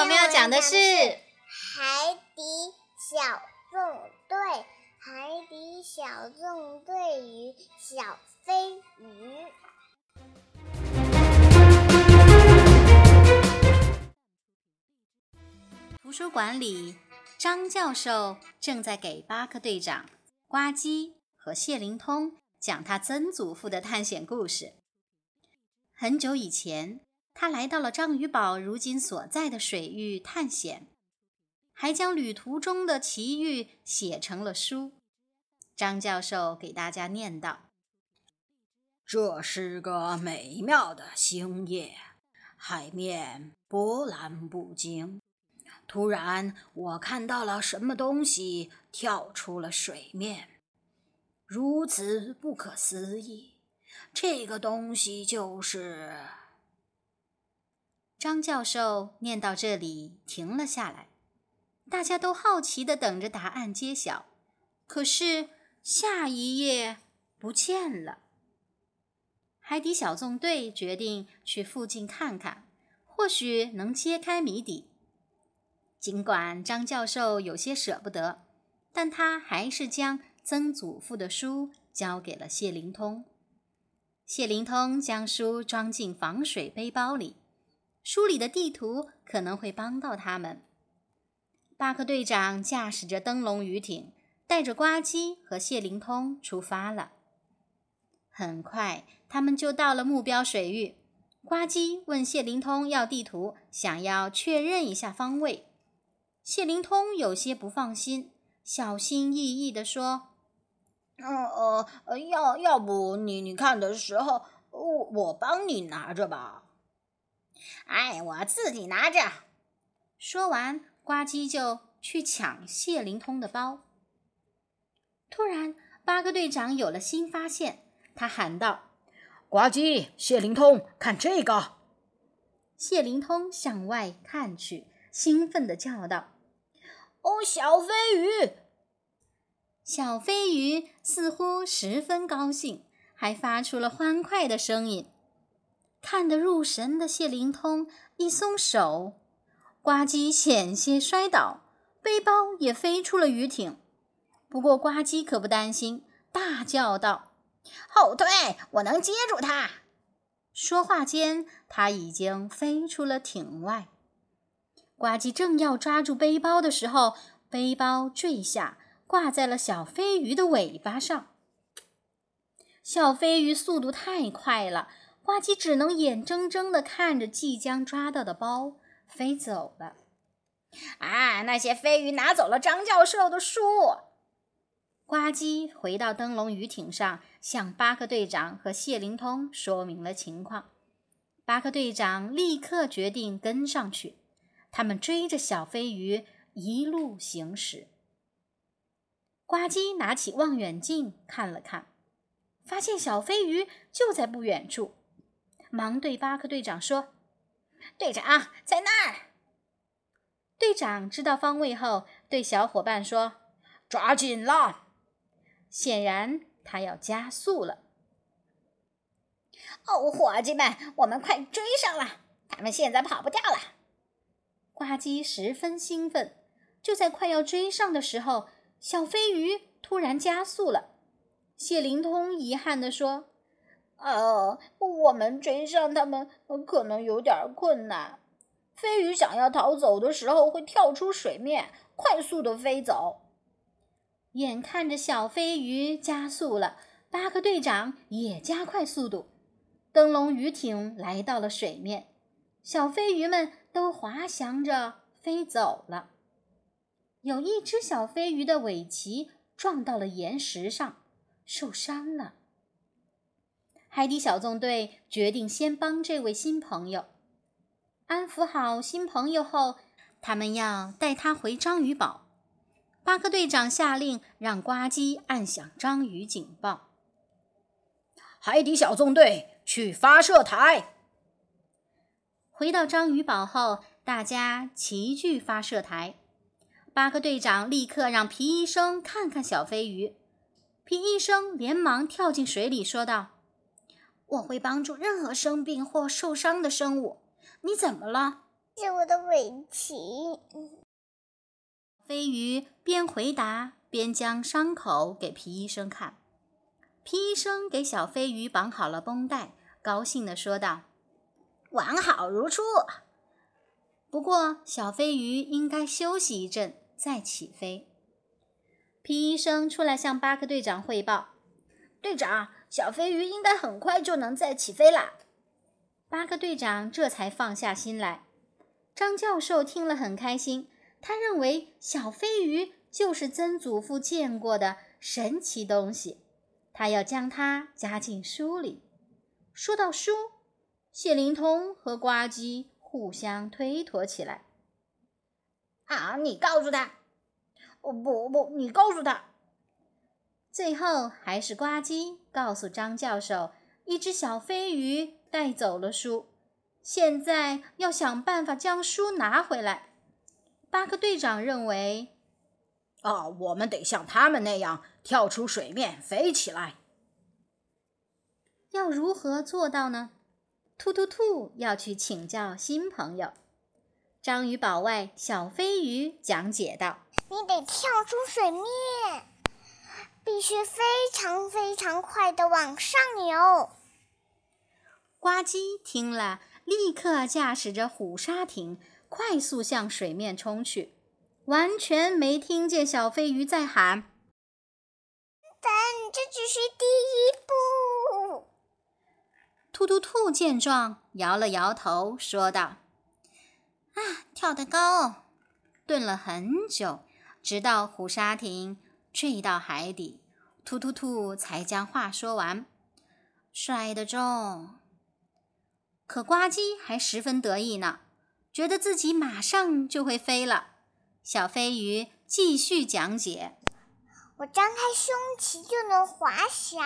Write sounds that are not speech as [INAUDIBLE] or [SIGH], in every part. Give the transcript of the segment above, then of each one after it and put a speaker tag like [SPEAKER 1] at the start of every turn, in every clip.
[SPEAKER 1] 我们要讲的是《
[SPEAKER 2] 海底小纵队》。海底小纵队与小飞鱼。
[SPEAKER 1] 图书馆里，张教授正在给巴克队长、呱唧和谢灵通讲他曾祖父的探险故事。很久以前，他来到了章鱼堡如今所在的水域探险，还将旅途中的奇遇写成了书。张教授给大家念道：“
[SPEAKER 3] 这是个美妙的星夜，海面波澜不惊。突然，我看到了什么东西跳出了水面，如此不可思议。这个东西就是……”
[SPEAKER 1] 张教授念到这里停了下来，大家都好奇地等着答案揭晓。可是下一页不见了。海底小纵队决定去附近看看，或许能揭开谜底。尽管张教授有些舍不得，但他还是将曾祖父的书交给了谢灵通。谢灵通将书装进防水背包里。书里的地图可能会帮到他们。巴克队长驾驶着灯笼鱼艇，带着呱唧和谢灵通出发了。很快，他们就到了目标水域。呱唧问谢灵通要地图，想要确认一下方位。谢灵通有些不放心，小心翼翼地说：“
[SPEAKER 3] 呃呃，要要不你你看的时候，我我帮你拿着吧。”
[SPEAKER 4] 哎，我自己拿着。
[SPEAKER 1] 说完，呱唧就去抢谢灵通的包。突然，八哥队长有了新发现，他喊道：“
[SPEAKER 3] 呱唧，谢灵通，看这个！”
[SPEAKER 1] 谢灵通向外看去，兴奋地叫道：“
[SPEAKER 3] 哦，小飞鱼！”
[SPEAKER 1] 小飞鱼似乎十分高兴，还发出了欢快的声音。看得入神的谢灵通一松手，呱唧险些摔倒，背包也飞出了鱼艇。不过呱唧可不担心，大叫道：“
[SPEAKER 4] 后退，我能接住它！”
[SPEAKER 1] 说话间，它已经飞出了艇外。呱唧正要抓住背包的时候，背包坠下，挂在了小飞鱼的尾巴上。小飞鱼速度太快了。呱唧只能眼睁睁地看着即将抓到的包飞走了。
[SPEAKER 4] 啊！那些飞鱼拿走了张教授的书。
[SPEAKER 1] 呱唧回到灯笼鱼艇上，向巴克队长和谢灵通说明了情况。巴克队长立刻决定跟上去。他们追着小飞鱼一路行驶。呱唧拿起望远镜看了看，发现小飞鱼就在不远处。忙对巴克队长说：“
[SPEAKER 4] 队长在那儿。”
[SPEAKER 1] 队长知道方位后，对小伙伴说：“
[SPEAKER 3] 抓紧了！”
[SPEAKER 1] 显然他要加速了。
[SPEAKER 4] 哦，伙计们，我们快追上了！他们现在跑不掉了。
[SPEAKER 1] 呱唧十分兴奋。就在快要追上的时候，小飞鱼突然加速了。谢灵通遗憾地说。
[SPEAKER 4] 呃，我们追上他们可能有点困难。飞鱼想要逃走的时候会跳出水面，快速的飞走。
[SPEAKER 1] 眼看着小飞鱼加速了，巴克队长也加快速度。灯笼鱼艇来到了水面，小飞鱼们都滑翔着飞走了。有一只小飞鱼的尾鳍撞到了岩石上，受伤了。海底小纵队决定先帮这位新朋友安抚好新朋友后，他们要带他回章鱼堡。巴克队长下令让呱唧按响章鱼警报。
[SPEAKER 3] 海底小纵队去发射台。
[SPEAKER 1] 回到章鱼堡后，大家齐聚发射台。巴克队长立刻让皮医生看看小飞鱼。皮医生连忙跳进水里，说道。
[SPEAKER 2] 我会帮助任何生病或受伤的生物。你怎么了？是我的尾鳍。
[SPEAKER 1] 飞鱼边回答边将伤口给皮医生看。皮医生给小飞鱼绑好了绷带，高兴地说道：“
[SPEAKER 3] 完好如初。
[SPEAKER 1] 不过，小飞鱼应该休息一阵再起飞。”皮医生出来向巴克队长汇报：“
[SPEAKER 4] 队长，小飞鱼应该很快就能再起飞啦。”
[SPEAKER 1] 巴克队长这才放下心来。张教授听了很开心，他认为小飞鱼就是曾祖父见过的神奇东西，他要将它加进书里。说到书，谢灵通和呱唧互相推脱起来。
[SPEAKER 4] 啊，你告诉他！哦，不不，你告诉他。
[SPEAKER 1] 最后还是呱唧告诉张教授，一只小飞鱼带走了书。现在要想办法将书拿回来。巴克队长认为，
[SPEAKER 3] 哦，我们得像他们那样跳出水面飞起来。
[SPEAKER 1] 要如何做到呢？兔兔兔要去请教新朋友。章鱼堡外小飞鱼讲解道：“
[SPEAKER 2] 你得跳出水面，必须非常非常快的往上游。”
[SPEAKER 1] 呱唧听了。立刻驾驶着虎鲨艇快速向水面冲去，完全没听见小飞鱼在喊：“
[SPEAKER 2] 等，这只是第一步。”
[SPEAKER 1] 兔兔兔见状，摇了摇头，说道：“啊，跳得高！”顿了很久，直到虎鲨艇坠到海底，突突兔才将话说完：“摔得重。”可呱唧还十分得意呢，觉得自己马上就会飞了。小飞鱼继续讲解：“
[SPEAKER 2] 我张开胸鳍就能滑翔，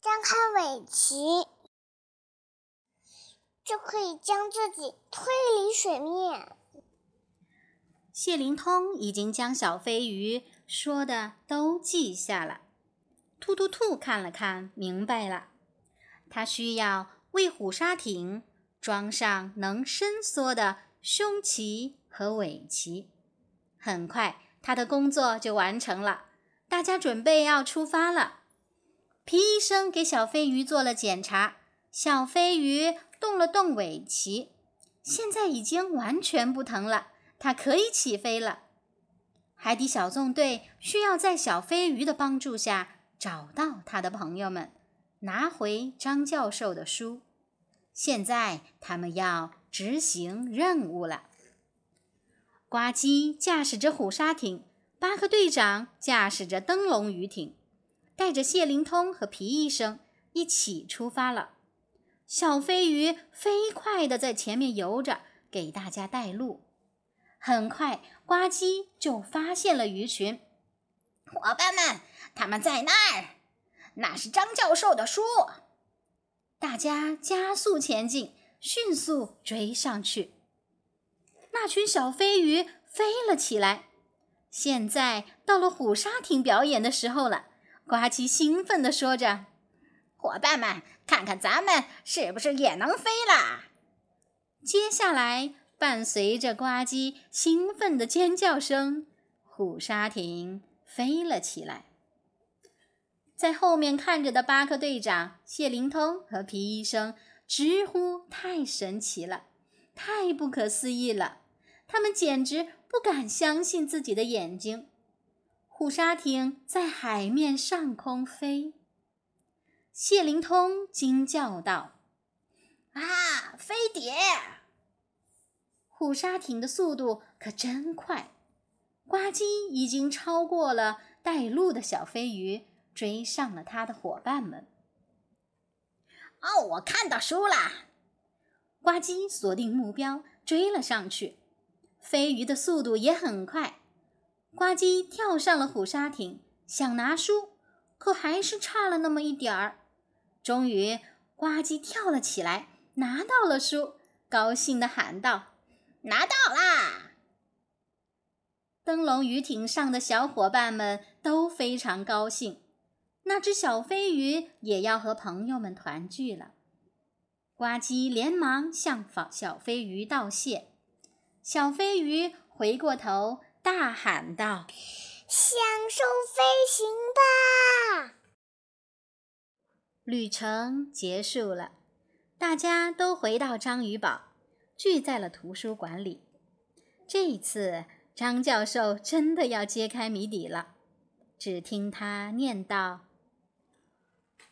[SPEAKER 2] 张开尾鳍就可以将自己推离水面。”
[SPEAKER 1] 谢灵通已经将小飞鱼说的都记下了。兔兔兔看了看，明白了，他需要。为虎鲨艇装上能伸缩的胸鳍和尾鳍，很快他的工作就完成了。大家准备要出发了。皮医生给小飞鱼做了检查，小飞鱼动了动尾鳍，现在已经完全不疼了，它可以起飞了。海底小纵队需要在小飞鱼的帮助下找到他的朋友们。拿回张教授的书。现在他们要执行任务了。呱唧驾驶着虎鲨艇，巴克队长驾驶着灯笼鱼艇，带着谢灵通和皮医生一起出发了。小飞鱼飞快地在前面游着，给大家带路。很快，呱唧就发现了鱼群。
[SPEAKER 3] 伙伴们，他们在那儿。那是张教授的书。
[SPEAKER 1] 大家加速前进，迅速追上去。那群小飞鱼飞了起来。现在到了虎鲨艇表演的时候了。呱唧兴奋地说着：“
[SPEAKER 3] 伙伴们，看看咱们是不是也能飞了？”
[SPEAKER 1] 接下来，伴随着呱唧兴奋的尖叫声，虎鲨艇飞了起来。在后面看着的巴克队长、谢灵通和皮医生直呼太神奇了，太不可思议了。他们简直不敢相信自己的眼睛。虎鲨艇在海面上空飞。谢灵通惊叫道：“
[SPEAKER 3] 啊，飞碟！”
[SPEAKER 1] 虎鲨艇的速度可真快，呱唧已经超过了带路的小飞鱼。追上了他的伙伴们。
[SPEAKER 3] 哦，我看到书了！
[SPEAKER 1] 呱唧锁定目标，追了上去。飞鱼的速度也很快。呱唧跳上了虎鲨艇，想拿书，可还是差了那么一点儿。终于，呱唧跳了起来，拿到了书，高兴地喊道：“
[SPEAKER 3] 拿到啦！”
[SPEAKER 1] 灯笼鱼艇上的小伙伴们都非常高兴。那只小飞鱼也要和朋友们团聚了。呱呱唧连忙向小飞鱼道谢。小飞鱼回过头，大喊道：“
[SPEAKER 2] 享受飞行吧！”
[SPEAKER 1] 旅程结束了，大家都回到章鱼堡，聚在了图书馆里。这一次，张教授真的要揭开谜底了。只听他念道：“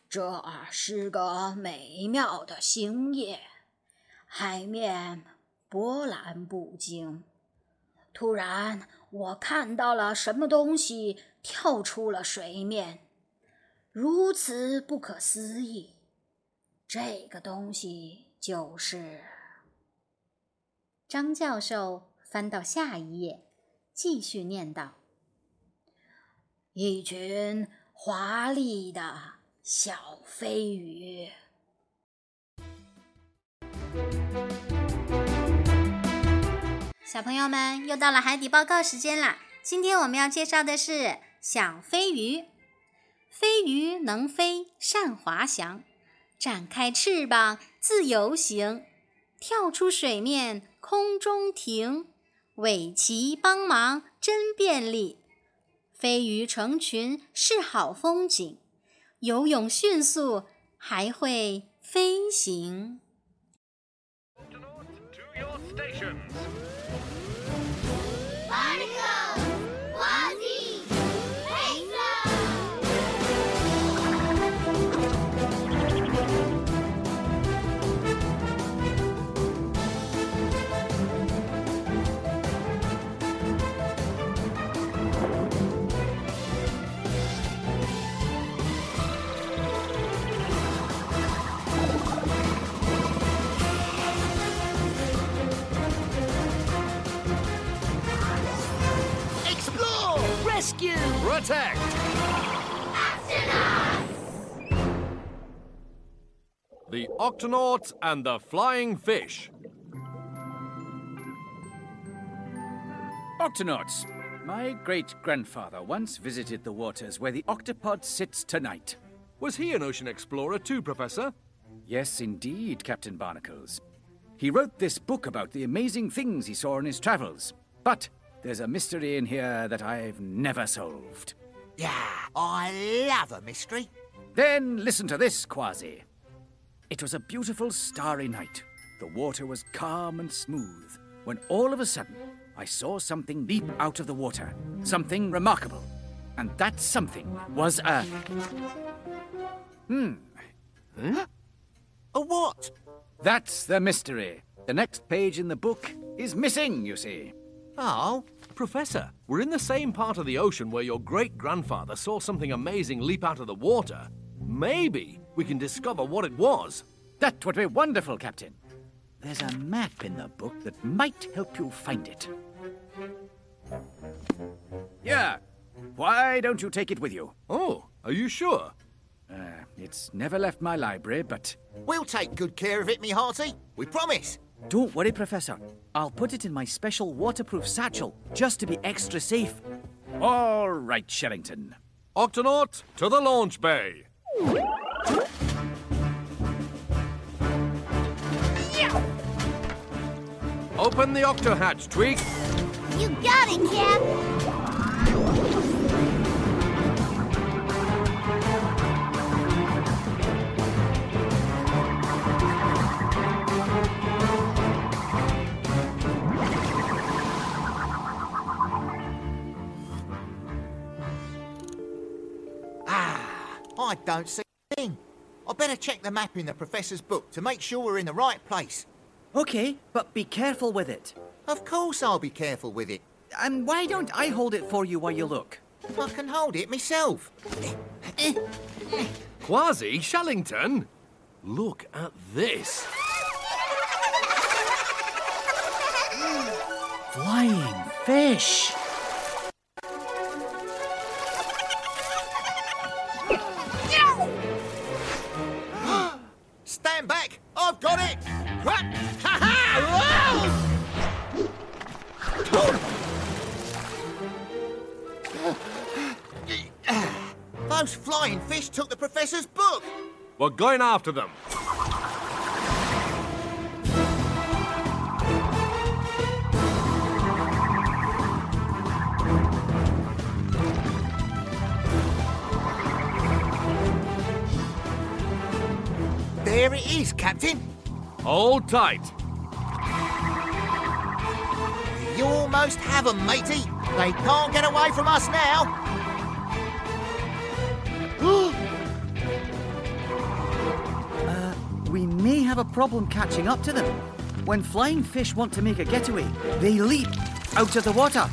[SPEAKER 3] 这是个美妙的星夜，海面波澜不惊。突然，我看到了什么东西跳出了水面，如此不可思议。这个东西就是……”
[SPEAKER 1] 张教授翻到下一页，继续念道。
[SPEAKER 3] 一群华丽的小飞鱼。
[SPEAKER 1] 小朋友们，又到了海底报告时间啦！今天我们要介绍的是小飞鱼。飞鱼能飞，善滑翔，展开翅膀自由行，跳出水面空中停，尾鳍帮忙真便利。飞鱼成群是好风景，游泳迅速，还会飞行。
[SPEAKER 5] Octonauts and the Flying Fish.
[SPEAKER 6] Octonauts. My great grandfather once visited the waters where the octopod sits tonight.
[SPEAKER 5] Was he an ocean explorer too, Professor?
[SPEAKER 6] Yes, indeed, Captain Barnacles. He wrote this book about the amazing things he saw in his travels. But there's a mystery in here that I've never solved.
[SPEAKER 7] Yeah, I love a mystery.
[SPEAKER 6] Then listen to this, Quasi. It was a beautiful starry night. The water was calm and smooth, when all of a sudden I saw something leap out of the water. Something remarkable. And that something was a. Hmm.
[SPEAKER 7] Huh? A what?
[SPEAKER 6] That's the mystery. The next page in the book is missing, you see.
[SPEAKER 7] Oh,
[SPEAKER 5] Professor, we're in the same part of the ocean where your great grandfather saw something amazing leap out of the water. Maybe we can discover what it was.
[SPEAKER 6] That would be wonderful, Captain. There's a map in the book that might help you find it. Yeah. Why don't you take it with you?
[SPEAKER 5] Oh, are you sure?
[SPEAKER 6] Uh, it's never left my library, but.
[SPEAKER 7] We'll take good care of it, me hearty. We promise.
[SPEAKER 6] Don't worry, Professor. I'll put it in my special waterproof satchel, just to be extra safe. All right, Shellington.
[SPEAKER 5] Octonaut, to the launch bay. Open the octo hatch, Tweak.
[SPEAKER 2] You got it, Cap.
[SPEAKER 7] Ah, I don't see a thing. I better check the map in the professor's book to make sure we're in the right place.
[SPEAKER 8] Okay, but be careful with it.
[SPEAKER 7] Of course I'll be careful with it.
[SPEAKER 8] And why don't I hold it for you while you look?
[SPEAKER 7] I can hold it myself.
[SPEAKER 5] Quasi Shellington? Look at this.
[SPEAKER 8] Flying fish!
[SPEAKER 5] We're going after them.
[SPEAKER 7] There it is, Captain.
[SPEAKER 5] Hold tight.
[SPEAKER 7] You almost have them, matey. They can't get away from us now. [GASPS]
[SPEAKER 8] may have a problem catching up to them. When flying fish want to make a getaway, they leap out of the water.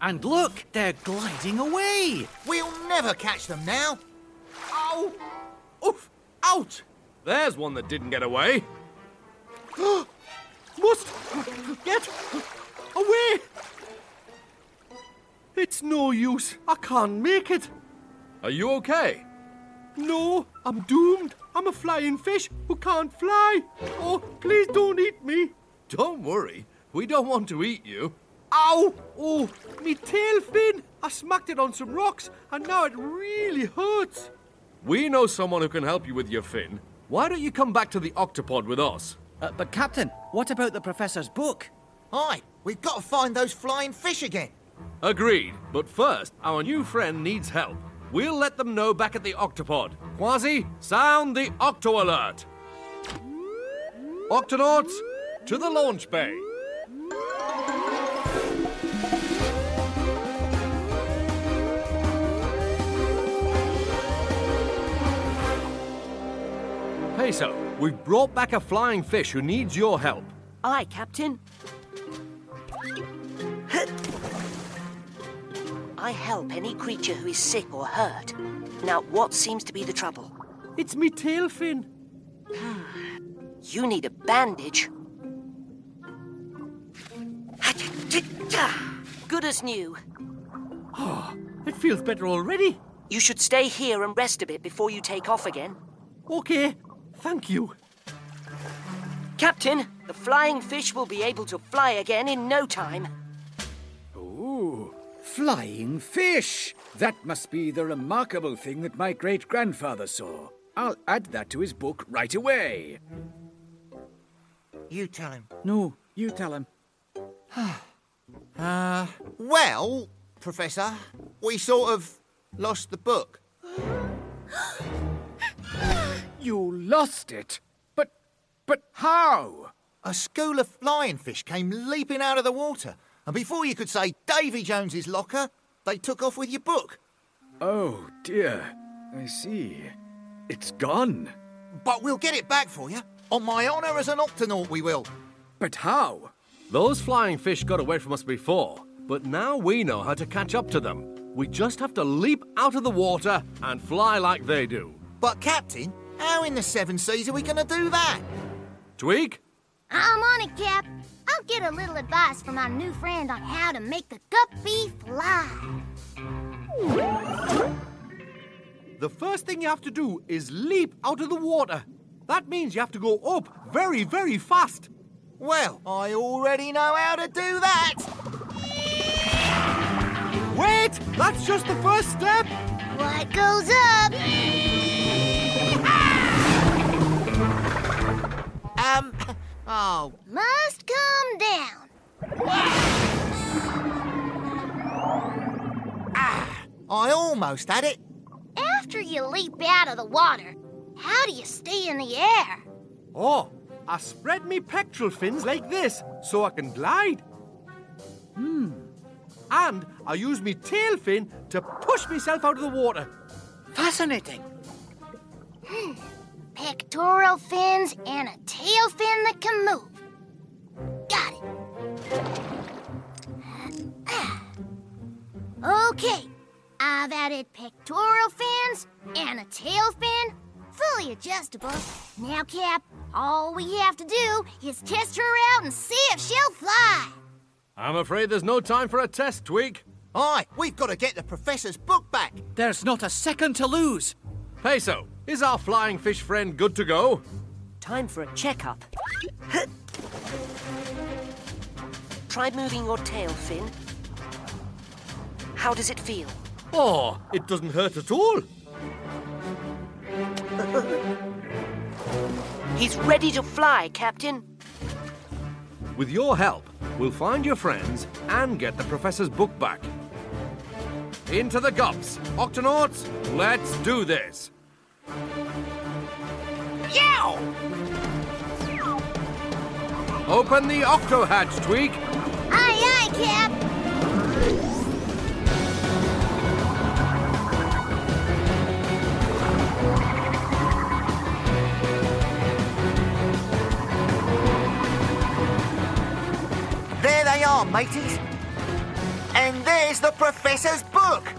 [SPEAKER 8] And look, they're gliding away.
[SPEAKER 7] We'll never catch them now.
[SPEAKER 5] Ow! Oof! Ouch! There's one that didn't get away. [GASPS] Must get away! It's no use. I can't make it. Are you okay? No, I'm doomed. I'm a flying fish who can't fly. Oh, please don't eat me. Don't worry. We don't want to eat you. Ow! Oh, me tail fin! I smacked it on some rocks and now it really hurts. We know someone who can help you with your fin. Why don't you come back to the octopod with us?
[SPEAKER 8] Uh, but, Captain, what about the Professor's book?
[SPEAKER 7] Aye, we've got to find those flying fish again.
[SPEAKER 5] Agreed. But first, our new friend needs help. We'll let them know back at the octopod. Quasi, sound the octo alert. Octonauts, to the launch bay. Peso, we've brought back a flying fish who needs your help.
[SPEAKER 9] Aye, Captain. I help any creature who is sick or hurt. Now, what seems to be the trouble?
[SPEAKER 5] It's me tail fin. [SIGHS]
[SPEAKER 9] You need a bandage. [SIGHS] Good as new.
[SPEAKER 5] Oh, It feels better already.
[SPEAKER 9] You should stay here and rest a bit before you take off again.
[SPEAKER 5] Okay, thank you.
[SPEAKER 9] Captain, the flying fish will be able to fly again in no time.
[SPEAKER 6] Flying fish! That must be the remarkable thing that my great grandfather saw. I'll add that to his book right away.
[SPEAKER 7] You tell him.
[SPEAKER 6] No, you tell him. [SIGHS]
[SPEAKER 7] Uh, well, Professor, we sort of lost the book. [GASPS]
[SPEAKER 6] You lost it? But, but how?
[SPEAKER 7] A school of flying fish came leaping out of the water, and before you could say Davy Jones's locker, they took off with your book.
[SPEAKER 6] Oh, dear. I see. It's gone.
[SPEAKER 7] But we'll get it back for you. On my honour as an octonaut, we will.
[SPEAKER 6] But how?
[SPEAKER 5] Those flying fish got away from us before, but now we know how to catch up to them. We just have to leap out of the water and fly like they do.
[SPEAKER 7] But, Captain, how in the seven seas are we going to do that?
[SPEAKER 5] Tweak?
[SPEAKER 2] I'm on it, Cap. I'll get a little advice from our new friend on how to make the guppy fly.
[SPEAKER 5] The first thing you have to do is leap out of the water. That means you have to go up very, very fast.
[SPEAKER 7] Well, I already know how to do that.
[SPEAKER 5] Wait! That's just the first step!
[SPEAKER 2] What goes up?
[SPEAKER 7] Um, oh,
[SPEAKER 2] Must come down.
[SPEAKER 7] Ah, I almost had it.
[SPEAKER 2] After you leap out of the water, how do you stay in the air?
[SPEAKER 5] Oh, I spread me pectoral fins like this so I can glide. Hmm. And I use me tail fin to push myself out of the water.
[SPEAKER 8] Fascinating.
[SPEAKER 2] Pectoral fins and a tail fin that can move. Got it. Ah. Okay, I've added pectoral fins and a tail fin, fully adjustable. Now, Cap, all we have to do is test her out and see if she'll fly.
[SPEAKER 5] I'm afraid there's no time for a test, Tweak.
[SPEAKER 7] Aye, we've got to get the professor's book back.
[SPEAKER 8] There's not a second to lose.
[SPEAKER 5] Peso, is our flying fish friend good to go?
[SPEAKER 9] Time for a checkup. Try moving your tail fin. How does it feel?
[SPEAKER 5] Oh, it doesn't hurt at all.
[SPEAKER 9] He's ready to fly, Captain.
[SPEAKER 5] With your help, we'll find your friends and get the professor's book back. Into the gobs. Octonauts, let's do this.
[SPEAKER 7] Yow!
[SPEAKER 5] Open the octo hatch, Tweak.
[SPEAKER 2] Aye, aye, Cap.
[SPEAKER 7] There they are, mateys. And there's the professor's book.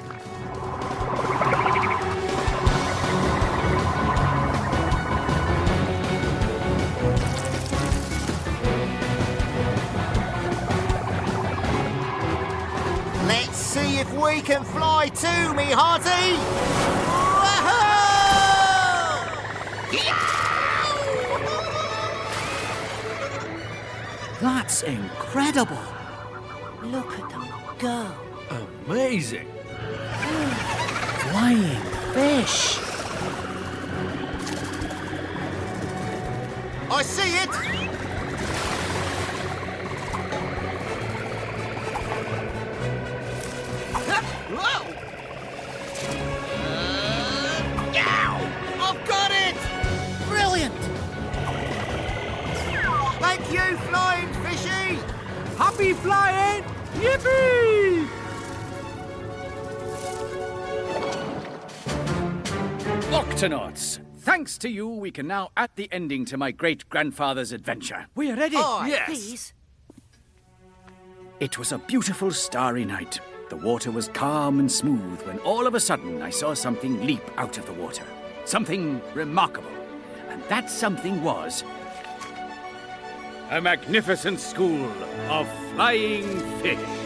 [SPEAKER 7] See if we can fly too, me hearty. [LAUGHS]
[SPEAKER 8] That's incredible.
[SPEAKER 9] Look at them go.
[SPEAKER 5] Amazing.
[SPEAKER 8] Flying fish.
[SPEAKER 7] I see it.
[SPEAKER 5] Happy flying! Yippee!
[SPEAKER 6] Octonauts! Thanks to you, we can now add the ending to my great grandfather's adventure.
[SPEAKER 8] We're ready.
[SPEAKER 5] Yes.
[SPEAKER 9] Please.
[SPEAKER 6] It was a beautiful starry night. The water was calm and smooth when all of a sudden I saw something leap out of the water. Something remarkable. And that something was. A magnificent school of flying fish.